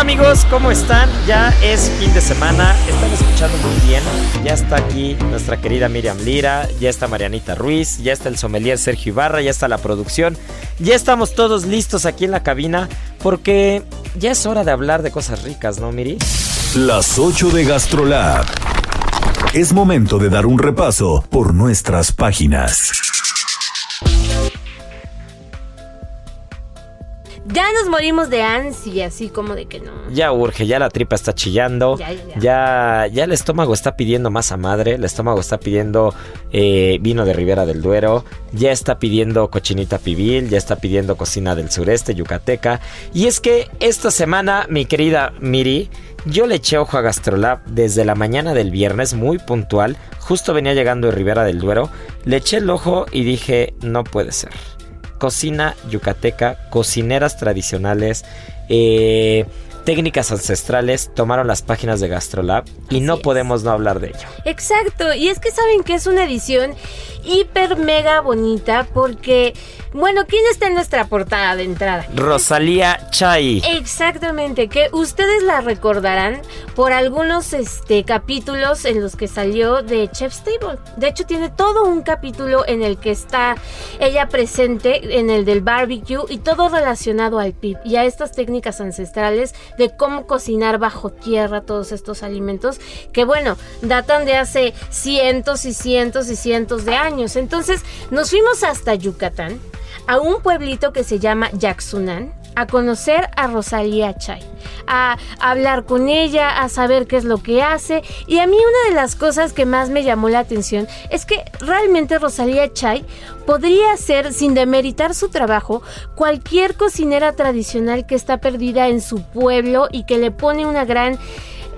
Hola amigos, ¿cómo están? Ya es fin de semana, están escuchando muy bien. Ya está aquí nuestra querida Miriam Lira, ya está Marianita Ruiz, ya está el sommelier Sergio Ibarra, ya está la producción. Ya estamos todos listos aquí en la cabina porque ya es hora de hablar de cosas ricas, ¿no, Miri? Las 8 de GastroLab. Es momento de dar un repaso por nuestras páginas. Ya nos morimos de ansia, así como de que no. Ya urge, ya la tripa está chillando, Ya, ya. ya, ya el estómago está pidiendo masa madre, el estómago está pidiendo eh, vino de Ribera del Duero, ya está pidiendo cochinita pibil, ya está pidiendo cocina del sureste, yucateca. Y es que esta semana, mi querida Miri, yo le eché ojo a Gastrolab desde la mañana del viernes, muy puntual, justo venía llegando de Ribera del Duero, le eché el ojo y dije, no puede ser cocina yucateca, cocineras tradicionales, eh, técnicas ancestrales tomaron las páginas de Gastrolab y no es. podemos no hablar de ello. Exacto, y es que saben que es una edición hiper mega bonita porque, bueno, ¿quién está en nuestra portada de entrada? Rosalía Chay. Exactamente, que ustedes la recordarán por algunos este, capítulos en los que salió de Chef's Table. De hecho, tiene todo un capítulo en el que está ella presente, en el del barbecue, y todo relacionado al PIB y a estas técnicas ancestrales de cómo cocinar bajo tierra todos estos alimentos, que bueno, datan de hace cientos y cientos y cientos de años. Entonces, nos fuimos hasta Yucatán, a un pueblito que se llama Yaxunán a conocer a Rosalía Chay, a hablar con ella, a saber qué es lo que hace. Y a mí una de las cosas que más me llamó la atención es que realmente Rosalía Chay podría ser, sin demeritar su trabajo, cualquier cocinera tradicional que está perdida en su pueblo y que le pone una gran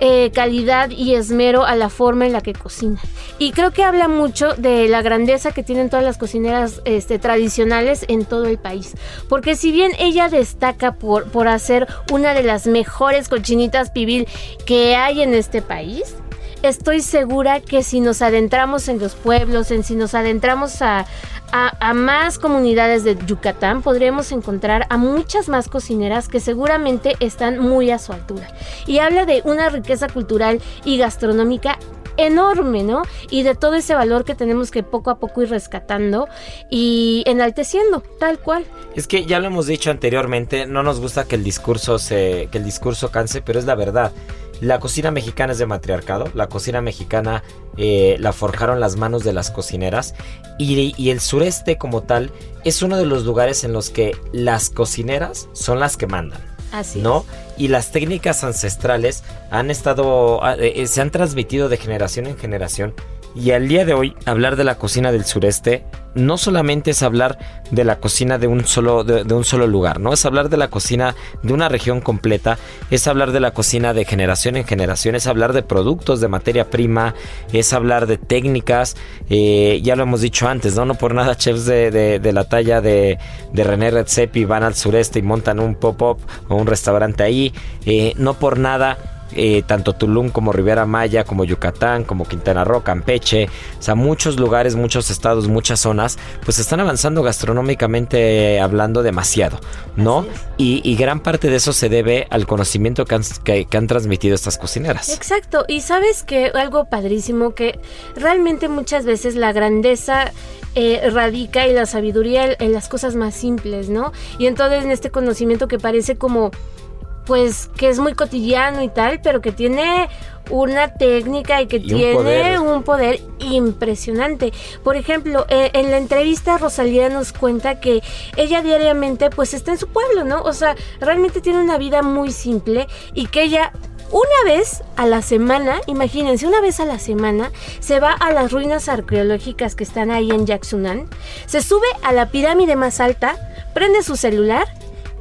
eh, calidad y esmero a la forma en la que cocina. Y creo que habla mucho de la grandeza que tienen todas las cocineras este, tradicionales en todo el país. Porque si bien ella destaca por, por hacer una de las mejores cochinitas pibil que hay en este país, estoy segura que si nos adentramos en los pueblos, en si nos adentramos a, a, más comunidades de Yucatán, podremos encontrar a muchas más cocineras que seguramente están muy a su altura. Y habla de una riqueza cultural y gastronómica enorme, ¿no? Y de todo ese valor que tenemos que poco a poco ir rescatando y enalteciendo, tal cual. Es que ya lo hemos dicho anteriormente, no nos gusta que el discurso se, que el discurso canse, pero es la verdad. La cocina mexicana es de matriarcado, la cocina mexicana eh, la forjaron las manos de las cocineras y, y el sureste como tal es uno de los lugares en los que las cocineras son las que mandan. Así ¿no? Y las técnicas ancestrales han estado, ah, eh, se han transmitido de generación en generación. Y al día de hoy, hablar de la cocina del sureste no solamente es hablar de la cocina de un solo, de, de un solo lugar, ¿no? Es hablar de la cocina de una región completa, es hablar de la cocina de generación en generación, es hablar de productos, de materia prima, es hablar de técnicas, eh, ya lo hemos dicho antes, ¿no? No por nada chefs de, de- la talla de, de René Redzepi van al sureste y montan un pop-up o un restaurante ahí, eh, no por nada eh, tanto Tulum como Rivera Maya, como Yucatán, como Quintana Roo, Campeche, o sea, muchos lugares, muchos estados, muchas zonas, pues están avanzando gastronómicamente hablando demasiado, ¿no? Y, y, gran parte de eso se debe al conocimiento que han, que, que han transmitido estas cocineras. Exacto, y sabes que algo padrísimo que realmente muchas veces la grandeza eh, radica y la sabiduría en, las cosas más simples, ¿no? Y entonces en este conocimiento que parece como, pues, que es muy cotidiano y tal, pero que tiene una técnica y que tiene un poder. impresionante. Por ejemplo, eh, en la entrevista Rosalía nos cuenta que ella diariamente pues está en su pueblo, ¿no? O sea, realmente tiene una vida muy simple y que ella una vez a la semana, imagínense, una vez a la semana, se va a las ruinas arqueológicas que están ahí en Yaxunan, se sube a la pirámide más alta, prende su celular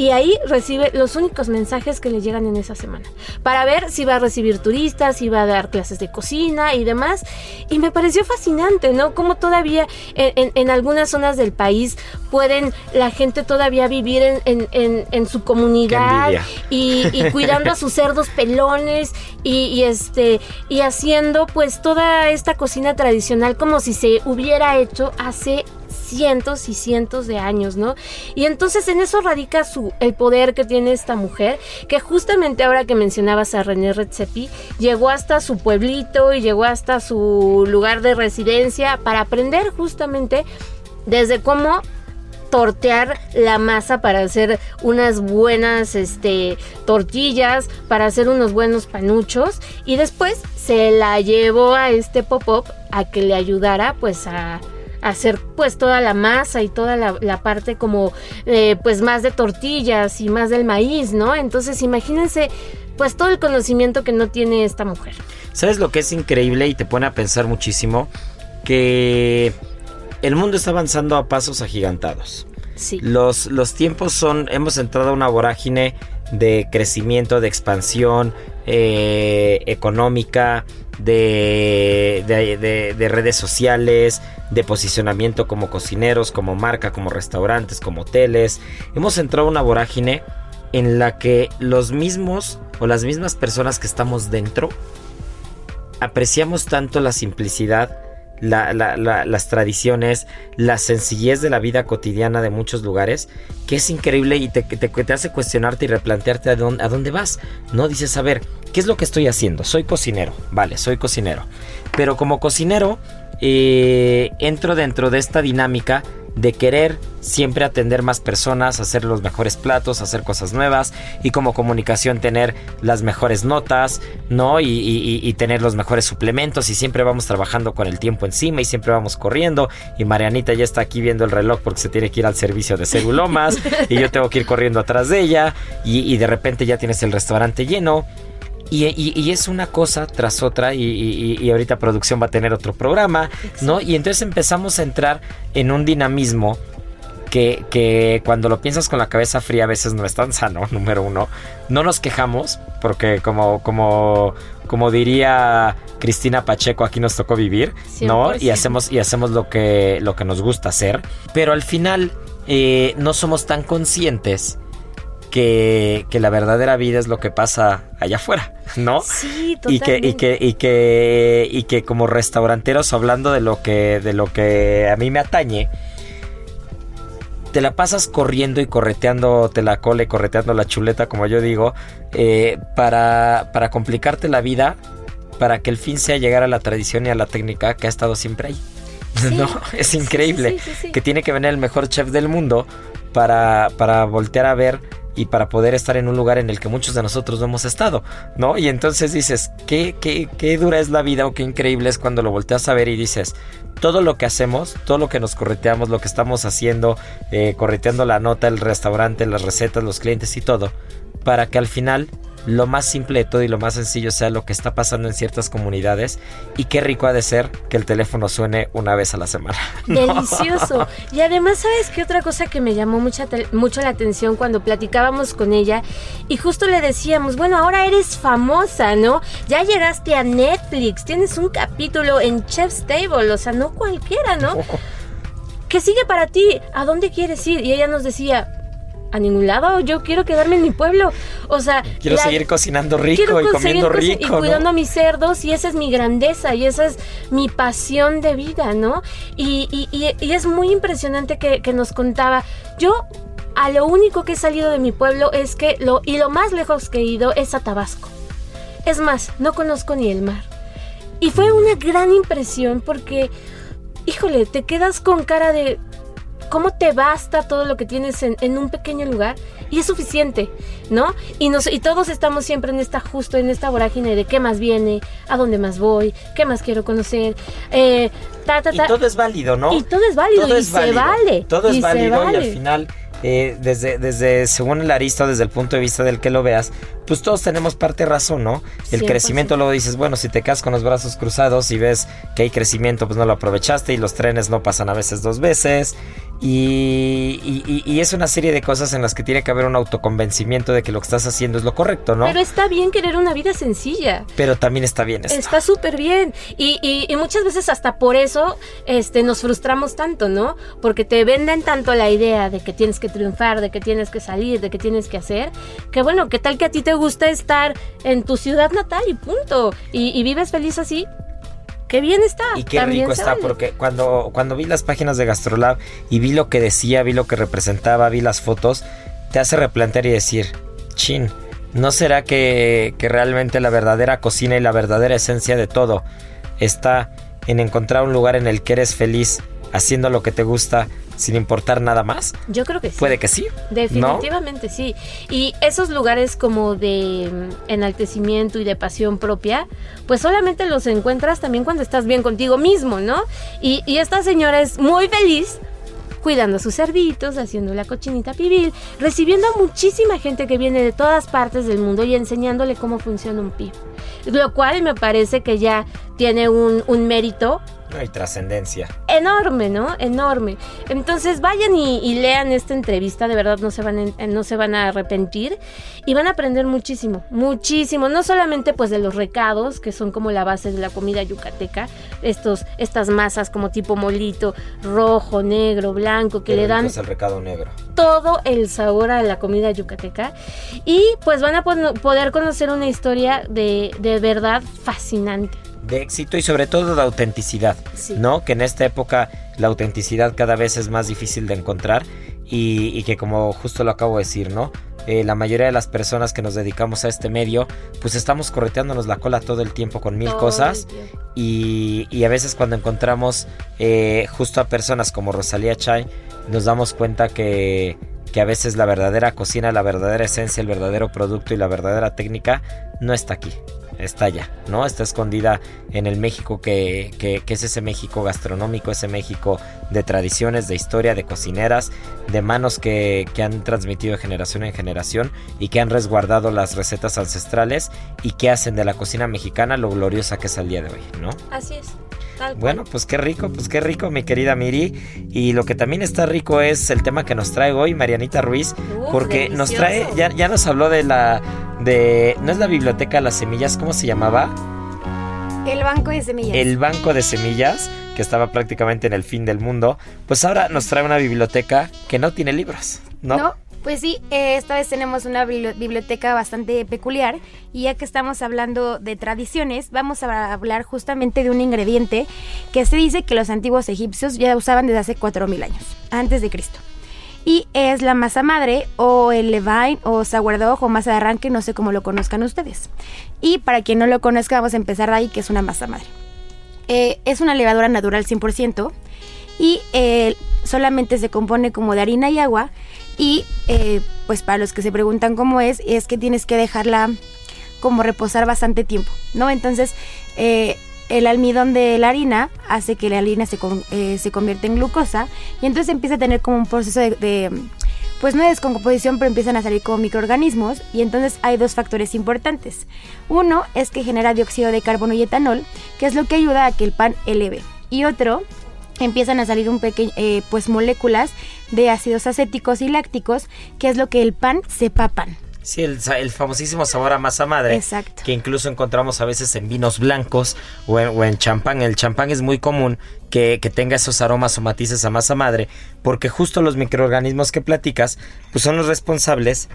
y ahí recibe los únicos mensajes que le llegan en esa semana para ver si va a recibir turistas, si va a dar clases de cocina y demás. Y me pareció fascinante, ¿no? Como todavía en, algunas zonas del país pueden la gente todavía vivir en, su comunidad y, cuidando a sus cerdos pelones y, y, este y haciendo pues toda esta cocina tradicional como si se hubiera hecho hace cientos y cientos de años, ¿no? Y entonces en eso radica su, el poder que tiene esta mujer, que justamente ahora que mencionabas a René Redzepi, llegó hasta su pueblito y llegó hasta su lugar de residencia para aprender justamente desde cómo tortear la masa para hacer unas buenas este, tortillas, para hacer unos buenos panuchos y después se la llevó a este pop-up a que le ayudara pues a hacer pues toda la masa y toda la, parte como eh, pues más de tortillas y más del maíz, ¿no? Entonces imagínense pues todo el conocimiento que no tiene esta mujer. ¿Sabes lo que es increíble y te pone a pensar muchísimo? Que el mundo está avanzando a pasos agigantados. Sí. Los, los tiempos son, hemos entrado a una vorágine de crecimiento, de expansión eh, económica, de, de, redes sociales, de posicionamiento como cocineros, como marca, como restaurantes, como hoteles. Hemos entrado a una vorágine en la que los mismos o las mismas personas que estamos dentro apreciamos tanto la simplicidad, las tradiciones, la sencillez de la vida cotidiana de muchos lugares, que es increíble y te, te, hace cuestionarte y replantearte a dónde, a dónde vas. No dices, a ver, ¿qué es lo que estoy haciendo? Soy cocinero, vale, soy cocinero. Pero como cocinero, eh, entro dentro de esta dinámica de querer siempre atender más personas, hacer los mejores platos, hacer cosas nuevas y como comunicación tener las mejores notas, ¿no? Y, tener los mejores suplementos y siempre vamos trabajando con el tiempo encima y siempre vamos corriendo y Marianita ya está aquí viendo el reloj porque se tiene que ir al servicio de Segulomas y yo tengo que ir corriendo atrás de ella y de repente ya tienes el restaurante lleno y, es una cosa tras otra y, ahorita producción va a tener otro programa, ¿no? Y entonces empezamos a entrar en un dinamismo que, que, cuando lo piensas con la cabeza fría a veces no es tan sano, número uno. No nos quejamos, porque como, como, como diría Cristina Pacheco, aquí nos tocó vivir, ¿no? Y hacemos, y hacemos lo que, lo que nos gusta hacer. Pero al final eh, no somos tan conscientes que, que, la verdadera vida es lo que pasa allá afuera, ¿no? Sí, totalmente. Y que, y que, y que, y que como restauranteros, hablando de lo que, de lo que a mí me atañe, te la pasas corriendo y correteando te la cola y correteando la chuleta, como yo digo, eh, para, para complicarte la vida, para que el fin sea llegar a la tradición y a la técnica que ha estado siempre ahí. no, es increíble. que tiene que venir el mejor chef del mundo para, para voltear a ver y para poder estar en un lugar en el que muchos de nosotros no hemos estado, ¿no? Y entonces dices, ¿qué, qué, qué dura es la vida o qué increíble es cuando lo volteas a ver y dices, todo lo que hacemos, todo lo que nos correteamos, lo que estamos haciendo, eh, correteando la nota, el restaurante, las recetas, los clientes y todo, para que al final lo más simple de todo y lo más sencillo sea lo que está pasando en ciertas comunidades y qué rico ha de ser que el teléfono suene una vez a la semana. Delicioso. Y además, ¿sabes qué otra cosa que me llamó mucha mucho la atención cuando platicábamos con ella? Y justo le decíamos, bueno, ahora eres famosa, ¿no? Ya llegaste a Netflix, tienes un capítulo en Chef's Table, o sea, no cualquiera, ¿no? ¿Qué sigue para ti? ¿A dónde quieres ir? Y ella nos decía, a ningún lado, yo quiero quedarme en mi pueblo. O sea, quiero la- seguir cocinando rico quiero y conseguir comiendo rico, y ¿no? cuidando a mis cerdos y esa es mi grandeza y esa es mi pasión de vida, ¿no? Y, y- y- y es muy impresionante que, que nos contaba. Yo a lo único que he salido de mi pueblo es que lo y lo más lejos que he ido es a Tabasco. Es más, no conozco ni el mar. Y fue una gran impresión porque, híjole, te quedas con cara de cómo te basta todo lo que tienes en, en un pequeño lugar y es suficiente, ¿no? Y, nos, y todos estamos siempre en esta justo, en esta vorágine de qué más viene, a dónde más voy, qué más quiero conocer, eh, ta, ta, Y ta. todo es válido, ¿no? Y todo es válido Todo y es se válido. vale. Todo es y válido y al final, eh, desde, desde, según el arista, desde el punto de vista del que lo veas, pues todos tenemos parte razón, ¿no? El 100%. crecimiento luego dices, bueno, si te quedas con los brazos cruzados y ves que hay crecimiento, pues no lo aprovechaste y los trenes no pasan a veces dos veces. Y, y- y- y es una serie de cosas en las que tiene que haber un autoconvencimiento de que lo que estás haciendo es lo correcto, ¿no? Pero está bien querer una vida sencilla. Pero también está bien esto. Está súper bien. Y, y- y muchas veces hasta por eso este, nos frustramos tanto, ¿no? Porque te venden tanto la idea de que tienes que triunfar, de que tienes que salir, de que tienes que hacer, que bueno, ¿qué tal que a ti te gusta estar en tu ciudad natal y punto? Y, y vives feliz así. Qué bien está. Y qué También rico está, vale. porque cuando, cuando vi las páginas de Gastrolab y vi lo que decía, vi lo que representaba, vi las fotos, te hace replantear y decir, chin, ¿no será que, que realmente la verdadera cocina y la verdadera esencia de todo está en encontrar un lugar en el que eres feliz haciendo lo que te gusta sin importar nada más? Yo creo que sí. Puede que sí. Definitivamente sí. Y esos lugares como de mm, enaltecimiento y de pasión propia, pues solamente los encuentras también cuando estás bien contigo mismo, ¿no? Y, y esta señora es muy feliz cuidando a sus cerditos, haciendo la cochinita pibil, recibiendo a muchísima gente que viene de todas partes del mundo y enseñándole cómo funciona un pib. Lo cual me parece que ya tiene un, un mérito No hay trascendencia. enorme, ¿no? Enorme. Entonces vayan y, y lean esta entrevista, de verdad no se van en- no se van a arrepentir y van a aprender muchísimo, muchísimo, no solamente pues de los recados que son como la base de la comida yucateca, estos estas masas como tipo molito, rojo, negro, blanco que le dan es el recado negro. todo el sabor a la comida yucateca y pues van a poder conocer una historia de, de verdad fascinante. De éxito y sobre todo de autenticidad, Sí. ¿no? Que en esta época la autenticidad cada vez es más difícil de encontrar y, y que como justo lo acabo de decir, ¿no? Eh, la mayoría de las personas que nos dedicamos a este medio, pues estamos correteándonos la cola todo el tiempo con mil Todo cosas y, y a veces cuando encontramos eh, justo a personas como Rosalía Chay, nos damos cuenta que, que a veces la verdadera cocina, la verdadera esencia, el verdadero producto y la verdadera técnica no está aquí, está allá, ¿no? Está escondida en el México que, que- es ese México gastronómico, ese México de tradiciones, de historia, de cocineras, de manos que, que han transmitido de generación en generación y que han resguardado las recetas ancestrales y que hacen de la cocina mexicana lo gloriosa que es al día de hoy, ¿no? Así es. Tal. Bueno, pues qué rico, pues qué rico, mi querida Miri. Y lo que también está rico es el tema que nos trae hoy Marianita Ruiz, Uf, porque nos trae, ya, ya nos habló de la, de, no es la biblioteca de las semillas, ¿cómo se llamaba? El banco de semillas. El banco de semillas, que estaba prácticamente en el fin del mundo. Pues ahora nos trae una biblioteca que no tiene libros, ¿no? ¿No? Pues sí, esta vez tenemos una bibli- biblioteca bastante peculiar y ya que estamos hablando de tradiciones, vamos a hablar justamente de un ingrediente que se dice que los antiguos egipcios ya usaban desde hace 4.000 años, antes de Cristo. Y es la masa madre o el levain o sourdough o masa de arranque, no sé cómo lo conozcan ustedes. Y para quien no lo conozca, vamos a empezar de ahí, que es una masa madre. Eh, es una levadura natural 100% y eh, solamente se compone como de harina y agua y eh, pues para los que se preguntan cómo es, es que tienes que dejarla como reposar bastante tiempo, ¿no? Entonces eh, el almidón de la harina hace que la harina se, con- eh, se convierta en glucosa y entonces empieza a tener como un proceso de, de, pues no de descomposición, pero empiezan a salir como microorganismos y entonces hay dos factores importantes. Uno es que genera dióxido de carbono y etanol, que es lo que ayuda a que el pan eleve. Y otro empiezan a salir un pequeño, pues moléculas de ácidos acéticos y lácticos, que es lo que el pan sepa pan. Sí, el, el famosísimo sabor a masa madre. Exacto. Que incluso encontramos a veces en vinos blancos o en, o en champán. El champán es muy común que, que tenga esos aromas o matices a masa madre, porque justo los microorganismos que platicas, pues son los responsables.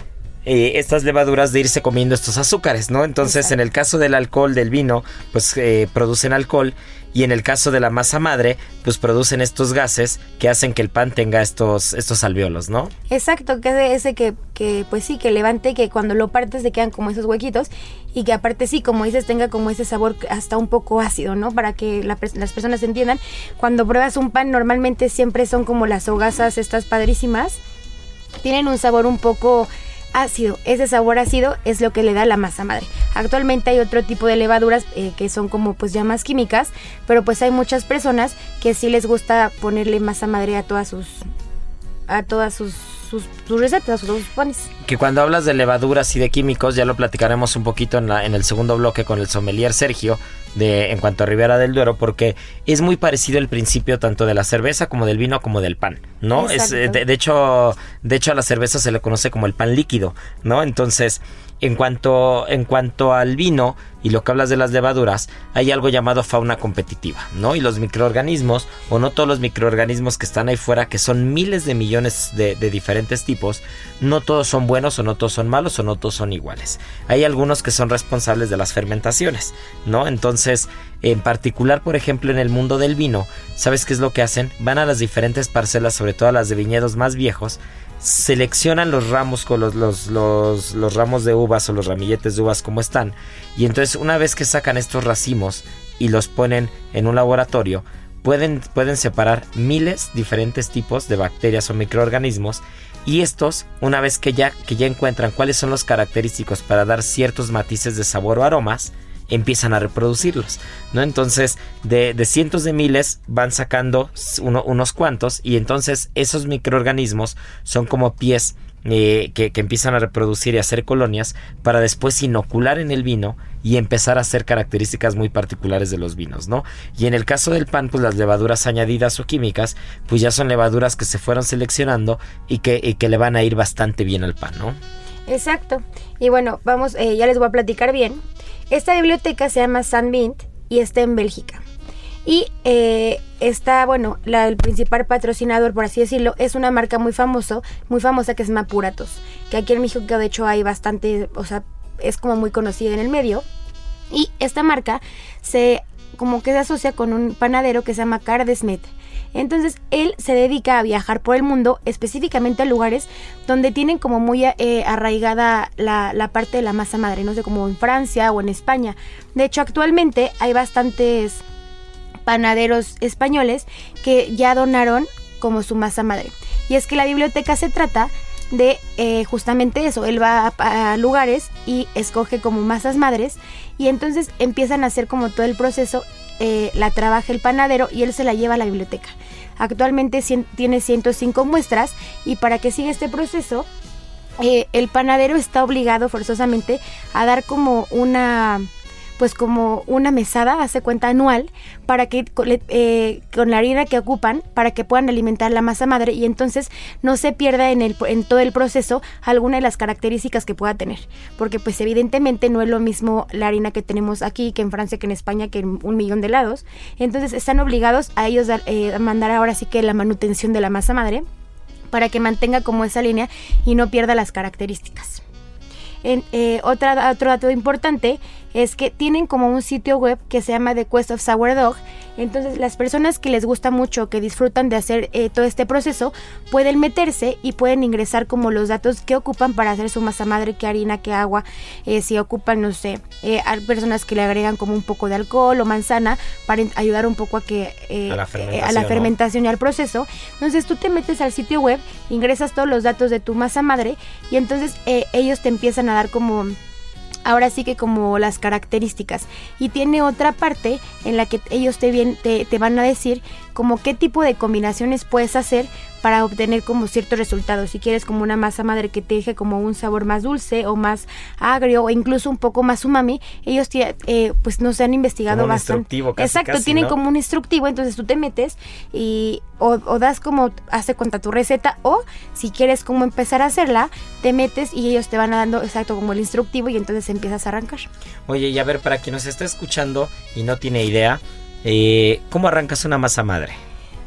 eh, estas levaduras de irse comiendo estos azúcares, ¿no? Entonces, en el caso del alcohol del vino, pues eh, producen alcohol y en el caso de la masa madre, pues producen estos gases que hacen que el pan tenga estos, estos alveolos, ¿no? Exacto, que es ese que, que, pues sí, que levante, que cuando lo partes te quedan como esos huequitos y que aparte sí, como dices, tenga como ese sabor hasta un poco ácido, ¿no? Para que la las personas entiendan. Cuando pruebas un pan, normalmente siempre son como las hogazas estas padrísimas. Tienen un sabor un poco ácido. Ese sabor ácido es lo que le da la masa madre. Actualmente hay otro tipo de levaduras eh, que son como pues ya más químicas, pero pues hay muchas personas que sí les gusta ponerle masa madre a todas sus a todas sus, sus, sus recetas, sus panes. que cuando hablas de levaduras y de químicos, ya lo platicaremos un poquito en, la- en el segundo bloque con el sommelier Sergio, de, en cuanto a Ribera del Duero, porque es muy parecido el principio tanto de la cerveza como del vino como del pan, ¿no? Es, Exacto. eh, de, de hecho, de hecho a la cerveza se le conoce como el pan líquido, ¿no? Entonces, en cuanto, en cuanto al vino y lo que hablas de las levaduras, hay algo llamado fauna competitiva, ¿no? Y los microorganismos, o no todos los microorganismos que están ahí fuera, que son miles de millones de, de diferentes tipos, no todos son buenos o no todos son malos o no todos son iguales. Hay algunos que son responsables de las fermentaciones, ¿no? Entonces, en particular, por ejemplo, en el mundo del vino, ¿sabes qué es lo que hacen? Van a las diferentes parcelas, sobre todo a las de viñedos más viejos, seleccionan los ramos con los, los, los, ramos de uvas o los ramilletes de uvas como están. Y entonces una vez que sacan estos racimos y los ponen en un laboratorio, pueden, pueden separar miles diferentes tipos de bacterias o microorganismos. Y estos, una vez que ya, que ya encuentran cuáles son los característicos para dar ciertos matices de sabor o aromas, empiezan a reproducirlos, ¿no? Entonces, de, de cientos de miles van sacando uno- unos cuantos y entonces esos microorganismos son como pies eh, que, que empiezan a reproducir y hacer colonias para después inocular en el vino y empezar a hacer características muy particulares de los vinos, ¿no? Y en el caso del pan, pues las levaduras añadidas o químicas, pues ya son levaduras que se fueron seleccionando y que, y que le van a ir bastante bien al pan, ¿no? Exacto. Y bueno, vamos, eh, ya les voy a platicar bien. Esta biblioteca se llama San Mint y está en Bélgica. Y eh, está, bueno, el principal patrocinador, por así decirlo, es una marca muy famoso, muy famosa que se llama Puratos. Que aquí en México, de hecho, hay bastante, o sea, es como muy conocida en el medio. Y esta marca se como que se asocia con un panadero que se llama Cara de Smith. Entonces él se dedica a viajar por el mundo, específicamente a lugares donde tienen como muy eh, arraigada la, la parte de la masa madre, no sé, como en Francia o en España. De hecho, actualmente hay bastantes panaderos españoles que ya donaron como su masa madre. Y es que la biblioteca se trata de eh, justamente eso. Él va a, lugares y escoge como masas madres y entonces empiezan a hacer como todo el proceso. eh, la trabaja el panadero y él se la lleva a la biblioteca. Actualmente cien- tiene 105 muestras y para que siga este proceso, eh, el panadero está obligado forzosamente a dar como una pues como una mesada, hace cuenta anual, para que eh, con la harina que ocupan, para que puedan alimentar la masa madre y entonces no se pierda en, el, en todo el proceso alguna de las características que pueda tener. Porque pues evidentemente no es lo mismo la harina que tenemos aquí, que en Francia, que en España, que en un millón de lados. Entonces están obligados a ellos eh, mandar ahora sí que la manutención de la masa madre para que mantenga como esa línea y no pierda las características. Eh, otra, otro dato importante es que tienen como un sitio web que se llama The Quest of Sourdough. Entonces las personas que les gusta mucho, que disfrutan de hacer eh, todo este proceso, pueden meterse y pueden ingresar como los datos que ocupan para hacer su masa madre, qué harina, qué agua, eh, si ocupan, no sé, eh, hay personas que le agregan como un poco de alcohol o manzana para ayudar un poco a que eh, A la eh, fermentación, a la ¿no? fermentación y al proceso. Entonces tú te metes al sitio web, ingresas todos los datos de tu masa madre y entonces eh, ellos te empiezan a dar como ahora sí que como las características. Y tiene otra parte en la que ellos te, bien, te, te van a decir como qué tipo de combinaciones puedes hacer para obtener como ciertos resultados. Si quieres como una masa madre que te deje como un sabor más dulce o más agrio o incluso un poco más umami, ellos eh, pues nos han investigado Como un bastante. instructivo casi, Exacto, casi, tienen ¿no? como un instructivo, entonces tú te metes y o, o das como hace cuenta tu receta o si quieres como empezar a hacerla, te metes y ellos te van dando exacto como el instructivo y entonces empiezas a arrancar. Oye, y a ver, para quien nos está escuchando y no tiene idea, eh, ¿cómo arrancas una masa madre?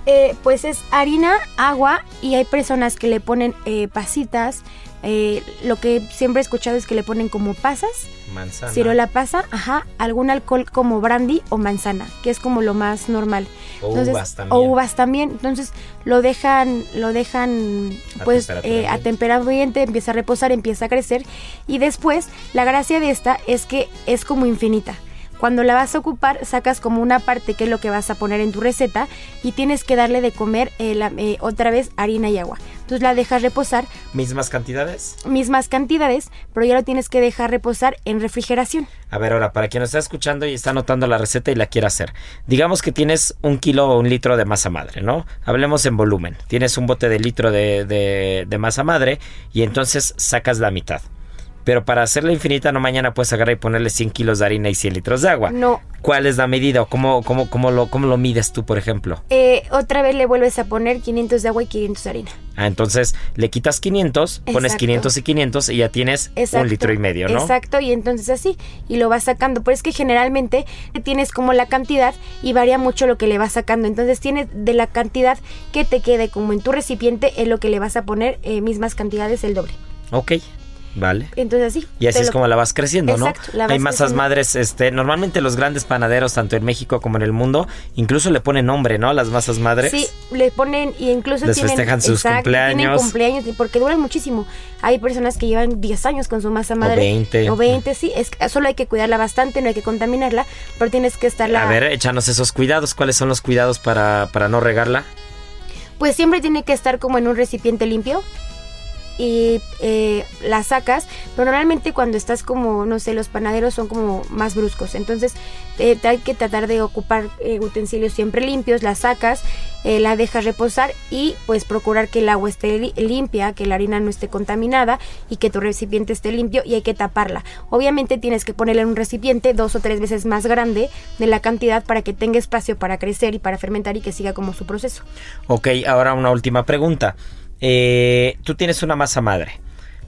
Eh, pues es harina, agua y hay personas que le ponen eh, pasitas. eh, lo que siempre he escuchado es que le ponen como pasas, Manzana. ciruela pasa, ajá, algún alcohol como brandy o manzana, que es como lo más normal. O Entonces, uvas también. O uvas también. Entonces lo dejan, lo dejan A pues temperatura eh, a ambiente. temperatura ambiente, empieza a reposar, empieza a crecer. Y después, la gracia de esta es que es como infinita. Cuando la vas a ocupar, sacas como una parte que es lo que vas a poner en tu receta y tienes que darle de comer eh, la- eh, otra vez harina y agua. Entonces la dejas reposar, ¿Mismas cantidades? mismas cantidades, pero ya lo tienes que dejar reposar en refrigeración. A ver, ahora, para quien nos está escuchando y está anotando la receta y la quiere hacer. Digamos que tienes un kilo o un litro de masa madre, ¿no? Hablemos en volumen. Tienes un bote de litro de, de- de masa madre y entonces sacas la mitad. Pero para hacerla infinita, no mañana puedes agarrar y ponerle 100 kilos de harina y 100 litros de agua. No, ¿Cuál es la medida o cómo, cómo, cómo, lo, cómo lo mides tú, por ejemplo? eh, otra vez le vuelves a poner 500 de agua y 500 de harina. Ah, entonces le quitas 500, pones Exacto. 500 y 500 y ya tienes Exacto, un litro y medio, ¿no? Exacto, y entonces así, y lo vas sacando. Pero es que generalmente tienes como la cantidad y varía mucho lo que le vas sacando. Entonces tienes de la cantidad que te quede como en tu recipiente, es lo que le vas a poner eh, mismas cantidades, el doble. Ok, vale. Entonces así. Y así es lo- como la vas creciendo, ¿no? La vas Hay masas creciendo. madres, este, normalmente los grandes panaderos, tanto en México como en el mundo, incluso le ponen nombre, ¿no? A las masas madres. Sí, le ponen y incluso Les tienen, festejan sus exacto, Tienen cumpleaños. cumpleaños y porque duran muchísimo. Hay personas que llevan 10 años con su masa madre. 20. O 20, sí. Es, solo hay que cuidarla bastante, no hay que contaminarla, pero tienes que estarla... A ver, échanos esos cuidados. ¿Cuáles son los cuidados para, para no regarla? Pues siempre tiene que estar como en un recipiente limpio y eh, la sacas, pero normalmente cuando estás como, no sé, los panaderos son como más bruscos, entonces hay que tratar de ocupar eh, utensilios siempre limpios, la sacas, eh, la dejas reposar y pues procurar que el agua esté li- limpia, que la harina no esté contaminada y que tu recipiente esté limpio y hay que taparla. Obviamente tienes que ponerla en un recipiente dos o tres veces más grande de la cantidad para que tenga espacio para crecer y para fermentar y que siga como su proceso. Ok, ahora una última pregunta. Eh, tú tienes una masa madre.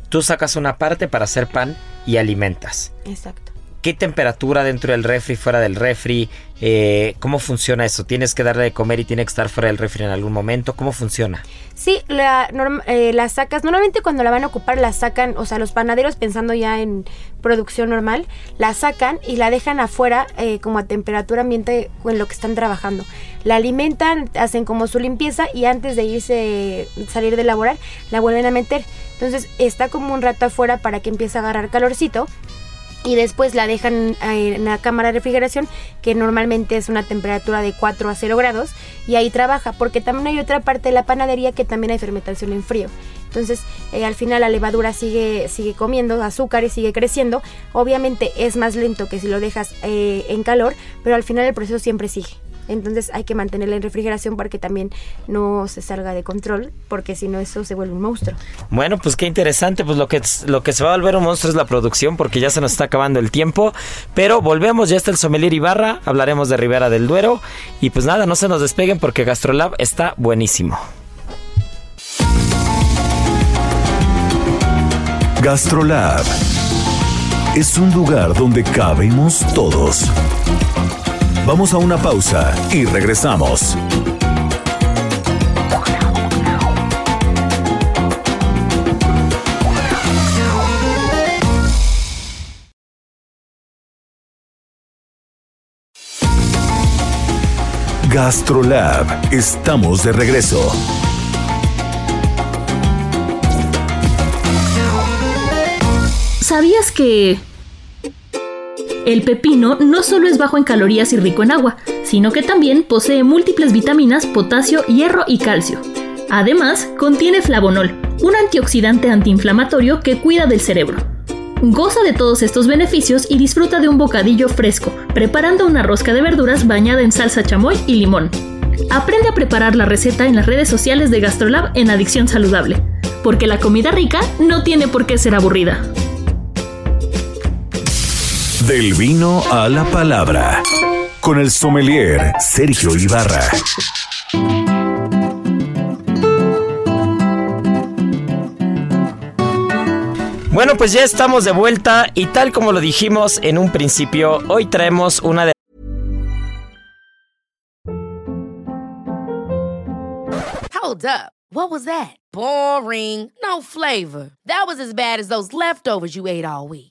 Tú sacas una parte para hacer pan y alimentas. Exacto. ¿Qué temperatura dentro del refri, fuera del refri? Eh, ¿Cómo funciona eso? ¿Tienes que darle de comer y tiene que estar fuera del refri en algún momento? ¿Cómo funciona? Sí, la, eh, la sacas. Normalmente cuando la van a ocupar la sacan, o sea, los panaderos pensando ya en producción normal, la sacan y la dejan afuera eh, como a temperatura ambiente en lo que están trabajando. La alimentan, hacen como su limpieza y antes de irse, salir de elaborar, la vuelven a meter. Entonces está como un rato afuera para que empiece a agarrar calorcito y después la dejan en la cámara de refrigeración que normalmente es una temperatura de 4 a 0 grados y ahí trabaja porque también hay otra parte de la panadería que también hay fermentación en frío. Entonces eh, al final la levadura sigue sigue comiendo azúcar y sigue creciendo. Obviamente es más lento que si lo dejas eh, en calor pero al final el proceso siempre sigue entonces hay que mantenerla en refrigeración para que también no se salga de control porque si no eso se vuelve un monstruo Bueno, pues qué interesante. Pues lo que, lo que se va a volver un monstruo es la producción porque ya se nos está acabando el tiempo. Pero volvemos, ya está el sommelier Ibarra. Hablaremos de Ribera del Duero. Y pues nada, no se nos despeguen porque Gastrolab está buenísimo. Gastrolab es un lugar donde cabemos todos. Vamos a una pausa y regresamos. Gastrolab, estamos de regreso. ¿Sabías que... El pepino no solo es bajo en calorías y rico en agua, sino que también posee múltiples vitaminas, potasio, hierro y calcio. Además, contiene flavonol, un antioxidante antiinflamatorio que cuida del cerebro. Goza de todos estos beneficios y disfruta de un bocadillo fresco, preparando una rosca de verduras bañada en salsa chamoy y limón. Aprende a preparar la receta en las redes sociales de Gastrolab en Adicción Saludable, porque la comida rica no tiene por qué ser aburrida. Del vino a la palabra. Con el sommelier Sergio Ibarra. Bueno, pues ya estamos de vuelta y tal como lo dijimos en un principio, hoy traemos una de Hold up. What was that? Boring. No flavor. That was as bad as those leftovers you ate all week.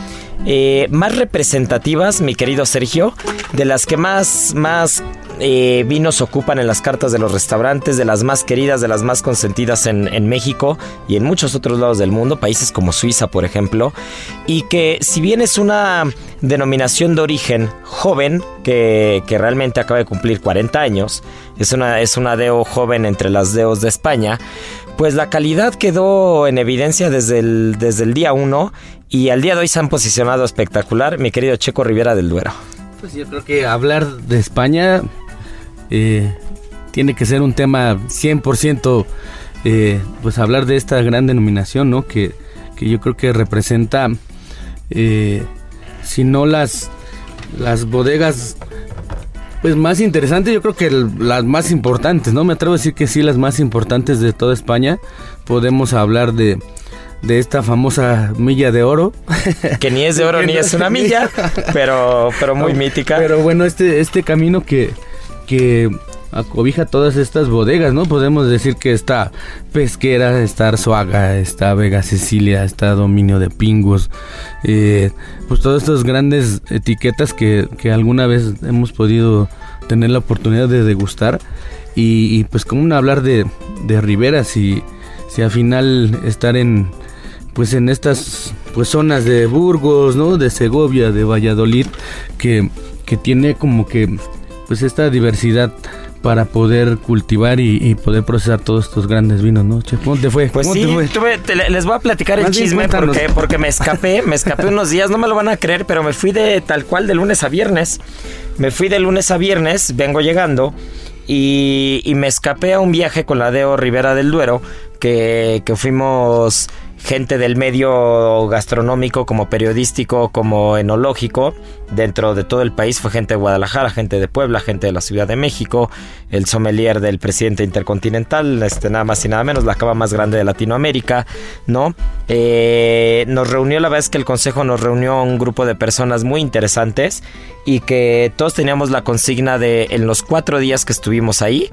eh, más representativas, mi querido Sergio, de las que más, más eh, vinos ocupan en las cartas de los restaurantes, de las más queridas, de las más consentidas en, México y en muchos otros lados del mundo, países como Suiza, por ejemplo, y que si bien es una denominación de origen joven, que, que realmente acaba de cumplir 40 años, es una, es una DEO joven entre las DEOs de España, pues la calidad quedó en evidencia desde el, desde el día 1 y al día de hoy se han posicionado espectacular, mi querido Checo Rivera del Duero. Pues yo creo que hablar de España eh, tiene que ser un tema 100%, eh, pues hablar de esta gran denominación, ¿no? Que, que yo creo que representa, eh, si no las, las bodegas pues más interesantes, yo creo que las más importantes, ¿no? Me atrevo a decir que sí, las más importantes de toda España. Podemos hablar de, de esta famosa milla de oro. Que ni es de oro ni es una milla, pero, pero muy No, mítica. Pero bueno, este, este camino que, que acobija todas estas bodegas, ¿no? Podemos decir que está Pesquera, está Arzuaga, está Vega Cecilia, está Dominio de Pingos, eh, pues todas estas grandes etiquetas que, que alguna vez hemos podido tener la oportunidad de degustar. Y, y, pues como hablar de, de Rivera, si, si al final estar en pues en estas pues zonas de Burgos, ¿no? De Segovia, de Valladolid, que, que tiene como que pues esta diversidad para poder cultivar y, y poder procesar todos estos grandes vinos, ¿no? Che, ¿Cómo te fue? Pues ¿Cómo sí, te fue? tuve- te- les voy a platicar el Más chisme porque, porque me escapé, me escapé unos días, no me lo van a creer, pero me fui de tal cual de lunes a viernes. Me fui de lunes a viernes, vengo llegando y, y me escapé a un viaje con la Deo Rivera del Duero, que, que fuimos gente del medio gastronómico, como periodístico, como enológico, dentro de todo el país. Fue gente de Guadalajara, gente de Puebla, gente de la Ciudad de México, el sommelier del presidente intercontinental, este, nada más y nada menos, la cava más grande de Latinoamérica, ¿no? Eh, nos reunió, la verdad es que el consejo nos reunió un grupo de personas muy interesantes y que todos teníamos la consigna de en los cuatro días que estuvimos ahí,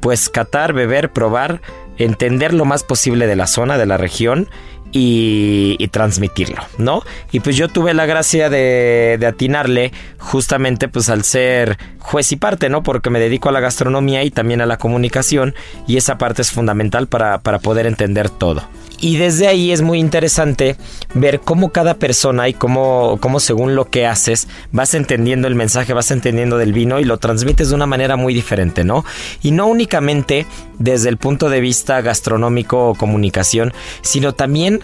pues catar, beber, probar, entender lo más posible de la zona, de la región y, transmitirlo, ¿no? Y pues yo tuve la gracia de, de atinarle justamente pues al ser juez y parte, ¿no? Porque me dedico a la gastronomía y también a la comunicación y esa parte es fundamental para, para poder entender todo. Y desde ahí es muy interesante ver cómo cada persona y cómo, cómo según lo que haces vas entendiendo el mensaje, vas entendiendo del vino y lo transmites de una manera muy diferente, ¿no? Y no únicamente desde el punto de vista gastronómico o comunicación, sino también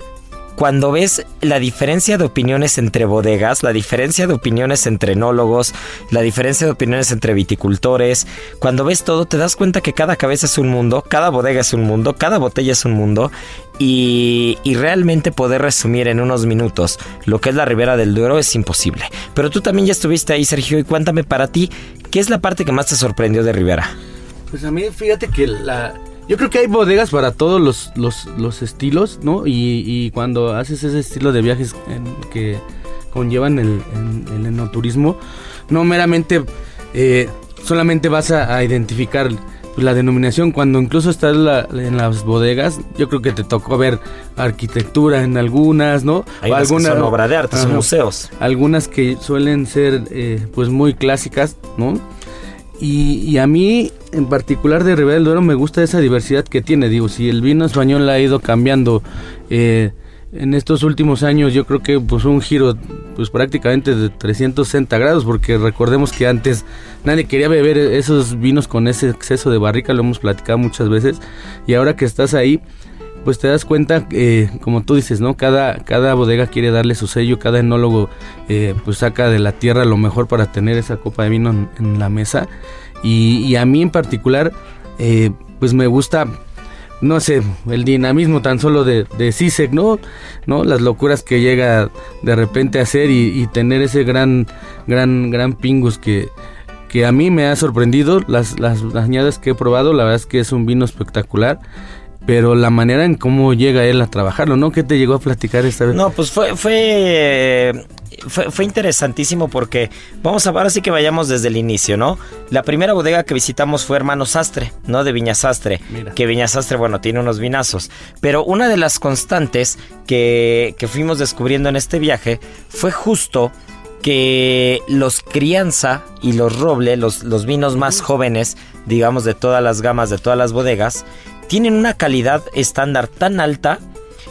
cuando ves la diferencia de opiniones entre bodegas, la diferencia de opiniones entre enólogos, la diferencia de opiniones entre viticultores, cuando ves todo te das cuenta que cada cabeza es un mundo, cada bodega es un mundo, cada botella es un mundo y, y realmente poder resumir en unos minutos lo que es la Ribera del Duero es imposible. Pero tú también ya estuviste ahí, Sergio, y cuéntame para ti, ¿qué es la parte que más te sorprendió de Ribera? Pues a mí, fíjate que la... Yo creo que hay bodegas para todos los, los, los estilos, ¿no? Y, y cuando haces ese estilo de viajes en- que conllevan el, el- el enoturismo, no meramente eh, solamente vas a, a identificar la denominación, cuando incluso estás la- en las bodegas, yo creo que te tocó ver arquitectura en algunas, ¿no? Hay unas que son obra de arte, son museos. Algunas que suelen ser eh, pues muy clásicas, ¿no? Y, y a mí, en particular de Ribera del Duero, me gusta esa diversidad que tiene. Digo, si el vino español ha ido cambiando eh, en estos últimos años, yo creo que pues un giro pues prácticamente de 360 grados, porque recordemos que antes nadie quería beber esos vinos con ese exceso de barrica, lo hemos platicado muchas veces, y ahora que estás ahí, pues te das cuenta, eh, como tú dices, ¿no? Cada, cada bodega quiere darle su sello, cada enólogo eh, pues saca de la tierra lo mejor para tener esa copa de vino en, la mesa. Y, a mí en particular, eh, pues me gusta, no sé, el dinamismo tan solo de, de Sisek, ¿no? ¿no? Las locuras que llega de repente a hacer y, tener ese gran, gran, gran pingus que, que a mí me ha sorprendido. Las, las añadas que he probado, la verdad es que es un vino espectacular pero la manera en cómo llega él a trabajarlo, ¿no? ¿Qué te llegó a platicar esta vez? No, pues fue, fue, fue, fue interesantísimo porque vamos a ahora sí que vayamos desde el inicio, ¿no? La primera bodega que visitamos fue Hermano Sastre, ¿no? De Viña Sastre, Mira. que Viña Sastre, bueno, tiene unos vinazos, pero una de las constantes que, que fuimos descubriendo en este viaje fue justo que los crianza y los roble, los, los vinos más jóvenes, digamos, de todas las gamas, de todas las bodegas, tienen una calidad estándar tan alta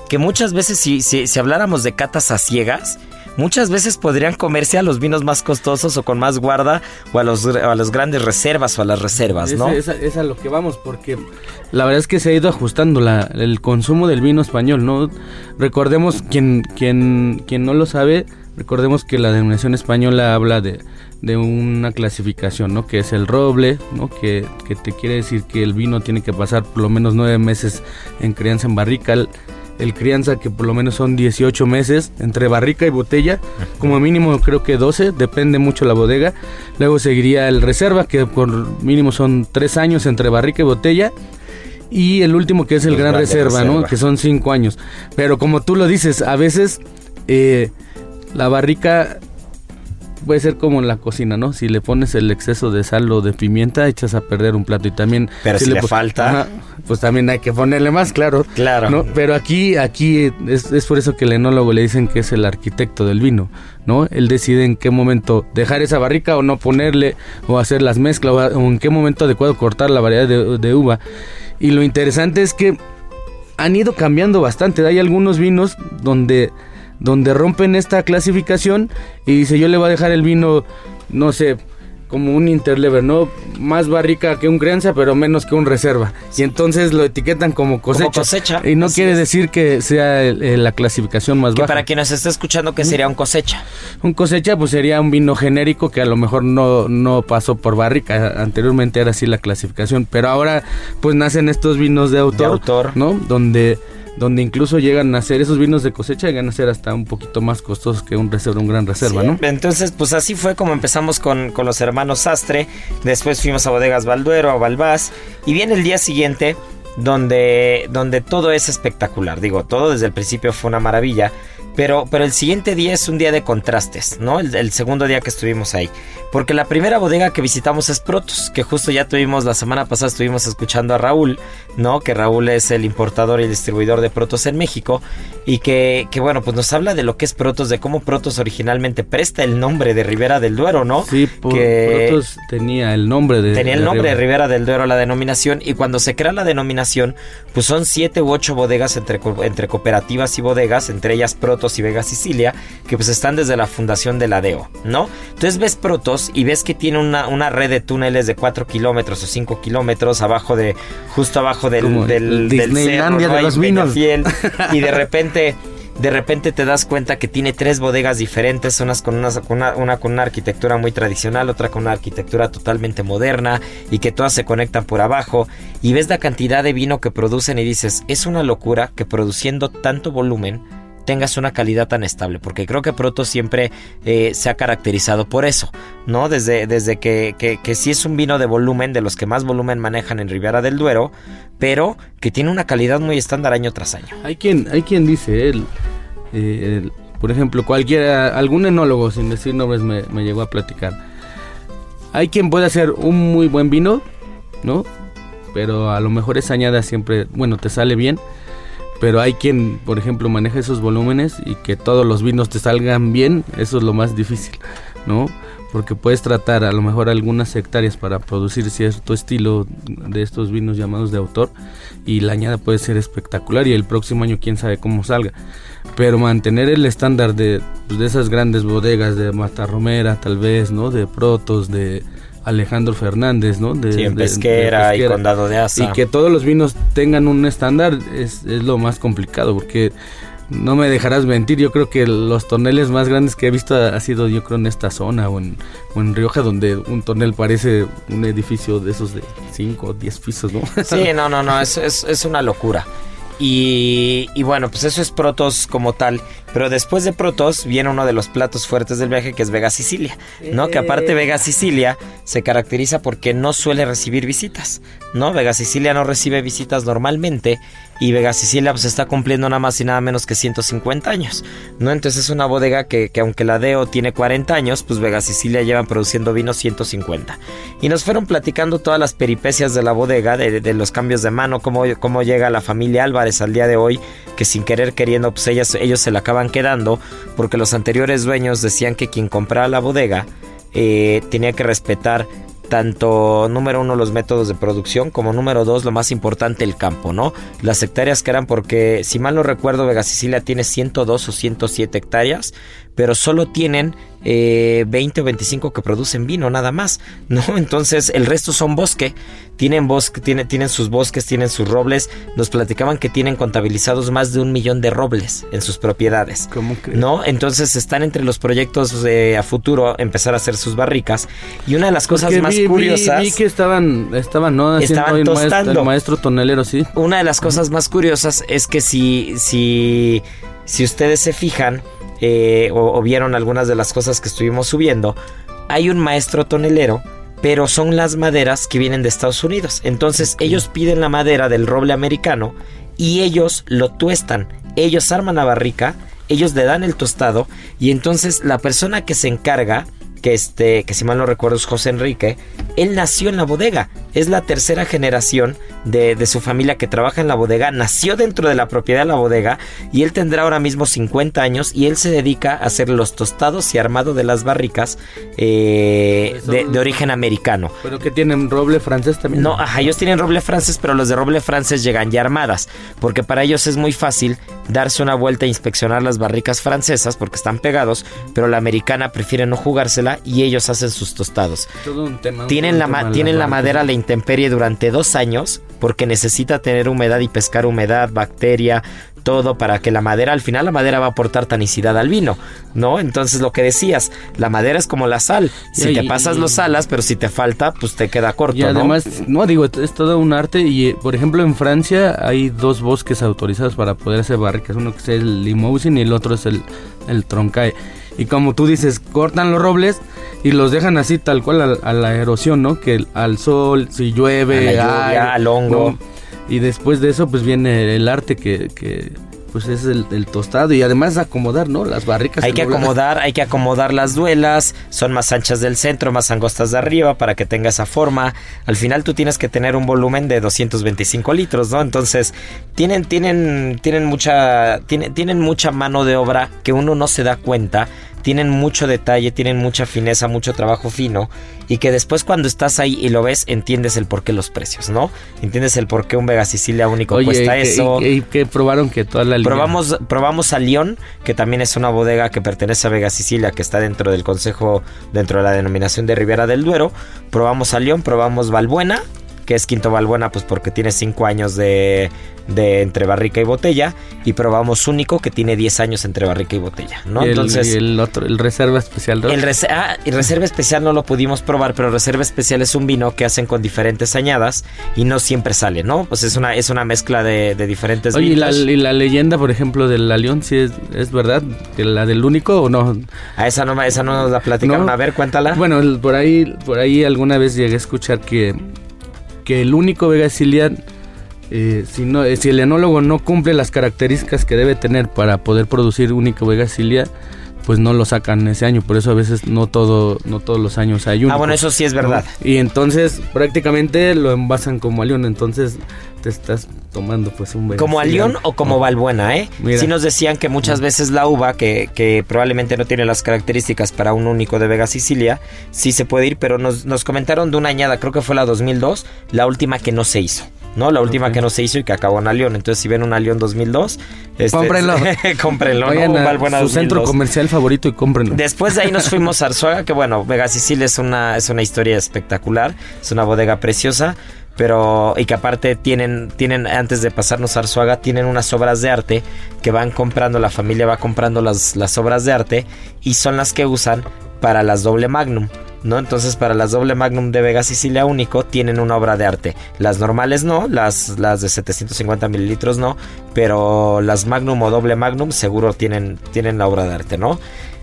que muchas veces si, si, habláramos de catas a ciegas, muchas veces podrían comerse a los vinos más costosos o con más guarda o a los a grandes reservas o a las reservas, ¿no? Es, es, es a lo que vamos porque la verdad es que se ha ido ajustando la, el consumo del vino español, ¿no? Recordemos quien quien quien no lo sabe, recordemos que la denominación española habla de de una clasificación, ¿no? Que es el roble, ¿no? Que, que, te quiere decir que el vino tiene que pasar por lo menos nueve meses en crianza en barrica. El, el, crianza que por lo menos son 18 meses entre barrica y botella. Como mínimo creo que 12, depende mucho la bodega. Luego seguiría el reserva, que por mínimo son 3 años entre barrica y botella. Y el último que es el Los gran reserva, reserva, ¿no? Que son 5 años. Pero como tú lo dices, a veces eh, la barrica puede ser como en la cocina, ¿no? Si le pones el exceso de sal o de pimienta, echas a perder un plato y también... Pero si, si le, le falta... Ajá, pues también hay que ponerle más, claro. Claro. ¿no? Pero aquí, aquí es, es, por eso que el enólogo le dicen que es el arquitecto del vino, ¿no? Él decide en qué momento dejar esa barrica o no ponerle, o hacer las mezclas, o en qué momento adecuado cortar la variedad de, de uva. Y lo interesante es que han ido cambiando bastante. Hay algunos vinos donde donde rompen esta clasificación y dice yo le voy a dejar el vino, no sé, como un interlever, ¿no? Más barrica que un crianza, pero menos que un reserva. Y entonces lo etiquetan como cosecha. Como cosecha. Y no quiere es. decir que sea la clasificación más que baja. Para quien nos está escuchando, ¿qué sería un cosecha? Un cosecha, pues sería un vino genérico que a lo mejor no, no pasó por barrica. Anteriormente era así la clasificación. Pero ahora, pues nacen estos vinos de autor. De autor. ¿No? Donde donde incluso llegan a ser esos vinos de cosecha, llegan a ser hasta un poquito más costosos que un reserva, un gran reserva, sí, ¿no? Entonces, pues así fue como empezamos con, con, los hermanos Sastre, después fuimos a Bodegas Balduero, a Balbás, y viene el día siguiente donde, donde todo es espectacular, digo, todo desde el principio fue una maravilla, pero, pero el siguiente día es un día de contrastes, ¿no? El, el, segundo día que estuvimos ahí. Porque la primera bodega que visitamos es Protos, que justo ya tuvimos, la semana pasada estuvimos escuchando a Raúl, ¿no? Que Raúl es el importador y distribuidor de Protos en México. Y que, que bueno, pues nos habla de lo que es Protos, de cómo Protos originalmente presta el nombre de Ribera del Duero, ¿no? Sí, por, que Protos tenía el nombre de... Tenía el de nombre de Ribera del Duero, la denominación. Y cuando se crea la denominación, pues son siete u ocho bodegas entre, entre cooperativas y bodegas, entre ellas Protos y Vega Sicilia, que pues están desde la fundación de la DEO, ¿no? Entonces ves Protos y ves que tiene una, una red de túneles de 4 kilómetros o 5 kilómetros abajo de, justo abajo del, Como del, el del cerro, de ¿no? los vinos. y de repente de repente te das cuenta que tiene tres bodegas diferentes, unas con una, con una, una, con una arquitectura muy tradicional, otra con una arquitectura totalmente moderna y que todas se conectan por abajo y ves la cantidad de vino que producen y dices, es una locura que produciendo tanto volumen tengas una calidad tan estable, porque creo que Proto siempre eh, se ha caracterizado por eso, ¿no? Desde, desde que, que, que sí es un vino de volumen, de los que más volumen manejan en Ribera del Duero, pero que tiene una calidad muy estándar año tras año. Hay quien, hay quien dice, él, eh, por ejemplo, cualquiera, algún enólogo, sin decir nombres, me, me llegó a platicar. Hay quien puede hacer un muy buen vino, ¿no? Pero a lo mejor esa añada siempre, bueno, te sale bien pero hay quien, por ejemplo, maneja esos volúmenes y que todos los vinos te salgan bien, eso es lo más difícil, ¿no? Porque puedes tratar a lo mejor algunas hectáreas para producir cierto estilo de estos vinos llamados de autor y la añada puede ser espectacular y el próximo año quién sabe cómo salga. Pero mantener el estándar de, pues, de esas grandes bodegas de Matarromera tal vez, ¿no? De Protos, de Alejandro Fernández, ¿no? De, Sí, en de- de Pesquera y. Condado de Asa. Y que todos los vinos tengan un estándar es, es lo más complicado porque no me dejarás mentir, yo creo que los toneles más grandes que he visto ha sido yo creo en esta zona o en, o en Rioja donde un tonel parece un edificio de esos de 5 o 10 pisos, ¿no? Sí, no, no, no, es, es, es una locura. Y, y bueno, pues eso es Protos como tal. Pero después de Protos viene uno de los platos fuertes del viaje que es Vega Sicilia. ¿No? Que aparte Vega Sicilia se caracteriza porque no suele recibir visitas. ¿No? Vega Sicilia no recibe visitas normalmente. Y Vega Sicilia pues está cumpliendo nada más y nada menos que 150 años. ¿No? Entonces es una bodega que, que aunque la DEO tiene 40 años, pues Vega Sicilia llevan produciendo vino 150. Y nos fueron platicando todas las peripecias de la bodega, de, de los cambios de mano, cómo, cómo llega la familia Álvarez al día de hoy, que sin querer queriendo, pues ellas, ellos se la acaban quedando, porque los anteriores dueños decían que quien comprara la bodega eh, tenía que respetar tanto número uno los métodos de producción como número dos lo más importante el campo, ¿no? Las hectáreas que eran porque si mal no recuerdo Vega Sicilia tiene 102 o 107 hectáreas, pero solo tienen eh, 20 o 25 que producen vino nada más, ¿no? Entonces el resto son bosque, tienen bosque, tiene- tienen sus bosques, tienen sus robles, nos platicaban que tienen contabilizados más de un millón de robles en sus propiedades. ¿Cómo crees? ¿No? Entonces están entre los proyectos de a futuro empezar a hacer sus barricas. Y una de las cosas Porque más vi- vi- curiosas. Vi, que estaban, estaban, ¿no? Estaban tostando. el maestro tonelero, sí. Una de las cosas más curiosas es que si, si, si ustedes se fijan eh, o, o vieron algunas de las cosas que estuvimos subiendo, hay un maestro tonelero, pero son las maderas que vienen de Estados Unidos. Entonces ellos piden la madera del roble americano y ellos lo tuestan. Ellos arman la barrica, ellos le dan el tostado y entonces la persona que se encarga que este, que si mal no recuerdo es José Enrique, él nació en la bodega, es la tercera generación de, de su familia que trabaja en la bodega, nació dentro de la propiedad de la bodega y él tendrá ahora mismo 50 años y él se dedica a hacer los tostados y armado de las barricas eh, de, de origen americano. Pero que tienen roble francés también. No, ajá, ellos tienen roble francés, pero los de roble francés llegan ya armadas, porque para ellos es muy fácil darse una vuelta e inspeccionar las barricas francesas porque están pegados, pero la americana prefiere no jugársela y ellos hacen sus tostados. Todo un tema. un Tienen la, tema tienen la madera a la intemperie durante dos años porque necesita tener humedad y pescar humedad, bacteria, todo para que la madera, al final la madera va a aportar tanicidad al vino, ¿no? Entonces lo que decías, la madera es como la sal, si Y- te y- pasas los salas, pero si te falta, pues te queda corto, Y ¿no? además, no, digo, es todo un arte y, eh, por ejemplo, en Francia hay dos bosques autorizados para poder hacer barricas. Uno que es el Limousin y el otro es el, el Troncae. Y como tú dices, cortan los robles y los dejan así tal cual a, a la erosión, ¿no? Que al sol, si llueve, A la lluvia, al hongo. ¿no? Y después de eso, pues viene el arte que, que pues es el, el tostado y además acomodar, ¿no? Las barricas. Hay que acomodar, hay que acomodar las duelas, son más anchas del centro, más angostas de arriba para que tenga esa forma. Al final tú tienes que tener un volumen de 225 litros, ¿no? Entonces, tienen, tienen, tienen mucha, tienen, tienen mucha mano de obra que uno no se da cuenta. Tienen mucho detalle, tienen mucha fineza, mucho trabajo fino. Y que después cuando estás ahí y lo ves, entiendes el por qué los precios, ¿no? Entiendes el por qué un Vega Sicilia único Oye, cuesta y que- eso. Y, y que probaron que toda la línea- Probamos, probamos a León, que también es una bodega que pertenece a Vega Sicilia, que está dentro del consejo, dentro de la denominación de Ribera del Duero. Probamos a León, probamos Valbuena, que es Quinto Valbuena, pues porque tiene 5 años de, de entre barrica y botella. Y probamos Único, que tiene 10 años entre barrica y botella, ¿no? Y el, Entonces. y el otro, el reserva especial. ¿no? El rese- ah, y reserva especial no lo pudimos probar, pero reserva especial es un vino que hacen con diferentes añadas y no siempre sale, ¿no? Pues es una, es una mezcla de, de diferentes Oye, ¿y la, vinos. y la leyenda, por ejemplo, del León, sí es, es verdad? ¿Que ¿La del único o no? A esa no, esa no nos la platicaron. No. A ver, cuéntala. Bueno, por ahí, por ahí alguna vez llegué a escuchar que, que el único Vega Sicilia, eh, si, no, eh, si el enólogo no cumple las características que debe tener para poder producir único Vega Sicilia, pues no lo sacan ese año, por eso a veces no todo no todos los años hay uno. Ah, bueno, eso sí es verdad. Y entonces prácticamente lo envasan como alión, entonces te estás tomando pues un ¿Como alión o como valbuena, eh? Sí nos decían que muchas veces la uva, que, que, probablemente no tiene las características para un único de Vega Sicilia, sí se puede ir, pero nos, nos comentaron de una añada, creo que fue la 2002, la última que no se hizo. ¿No? La última que no se hizo y que acabó en Alión. Entonces, si ven un Alión 2002, este, cómprenlo. cómprenlo, ¿no? su centro comercial favorito y cómprenlo. Después de ahí nos fuimos a Arzuaga, que bueno, Vega Sicilia es una, es una historia espectacular, es una bodega preciosa. Pero, y que aparte tienen, tienen, antes de pasarnos a Arzuaga, tienen unas obras de arte que van comprando, la familia va comprando las, las obras de arte y son las que usan para las doble magnum. ¿No? Entonces para las doble magnum de Vega Sicilia único tienen una obra de arte. Las normales no, las, las de 750 mililitros no, pero las magnum o doble magnum seguro tienen, tienen la obra de arte, ¿no?